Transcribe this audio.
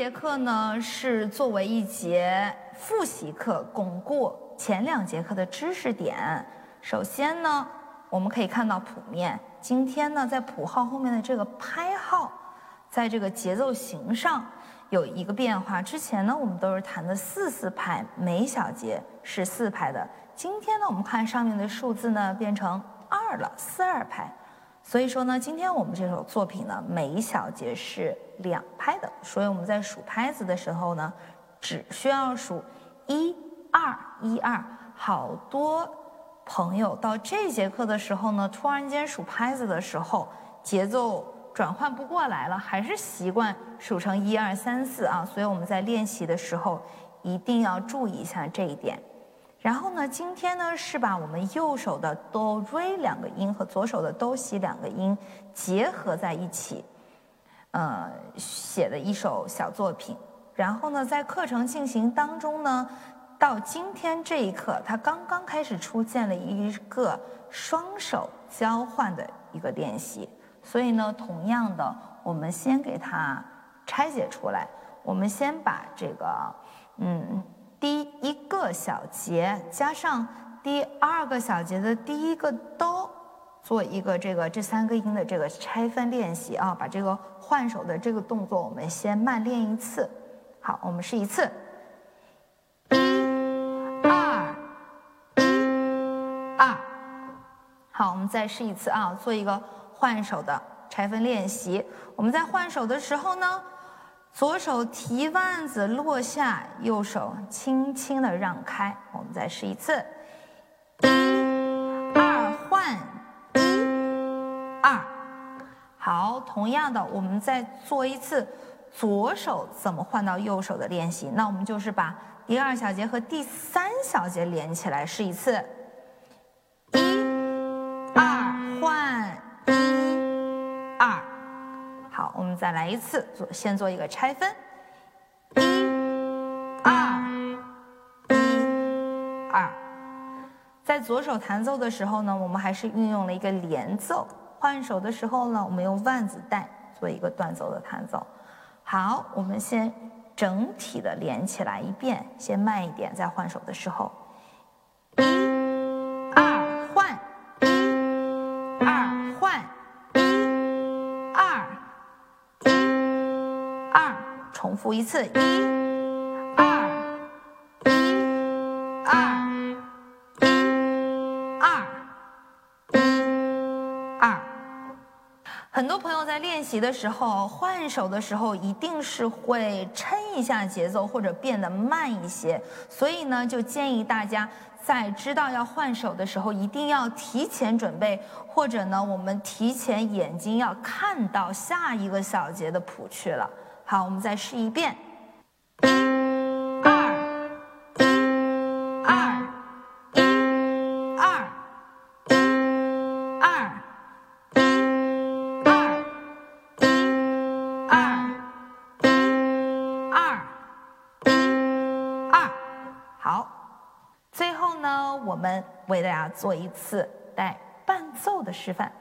节课呢是作为一节复习课，巩固前两节课的知识点。首先呢，我们可以看到谱面，今天呢在谱号后面的这个拍号，在这个节奏型上有一个变化。之前呢我们都是弹的四四拍，每小节是四拍的。今天呢我们看上面的数字呢变成二了，四二拍。所以说呢，今天我们这首作品呢，每一小节是两拍的，所以我们在数拍子的时候呢，只需要数一二一二。好多朋友到这节课的时候呢，突然间数拍子的时候，节奏转换不过来了，还是习惯数成一二三四啊。所以我们在练习的时候一定要注意一下这一点。然后呢，今天呢是把我们右手的哆瑞两个音和左手的哆西两个音结合在一起，呃，写的一首小作品。然后呢，在课程进行当中呢，到今天这一刻，它刚刚开始出现了一个双手交换的一个练习。所以呢，同样的，我们先给它拆解出来。我们先把这个，嗯。第一小节加上第二个小节的第一个哆，做一个这个这三个音的这个拆分练习啊，把这个换手的这个动作我们先慢练一次。好，我们试一次，一、二、一、二。好，我们再试一次啊，做一个换手的拆分练习。我们在换手的时候呢。左手提腕子落下，右手轻轻的让开。我们再试一次，一、二换，一、二。好，同样的，我们再做一次左手怎么换到右手的练习。那我们就是把第二小节和第三小节连起来试一次，一、二换，一、好，我们再来一次，做先做一个拆分，一、二、一、二。在左手弹奏的时候呢，我们还是运用了一个连奏；换手的时候呢，我们用腕子带做一个断奏的弹奏。好，我们先整体的连起来一遍，先慢一点，在换手的时候。一重复一次，一、二、一、二、一、二、一、二。很多朋友在练习的时候，换手的时候，一定是会撑一下节奏，或者变得慢一些。所以呢，就建议大家在知道要换手的时候，一定要提前准备，或者呢，我们提前眼睛要看到下一个小节的谱去了。好，我们再试一遍，一、二、一、二、一、二、一、二、一、二、一、二、一、二、一、二。好，最后呢，我们为大家做一次带伴奏的示范。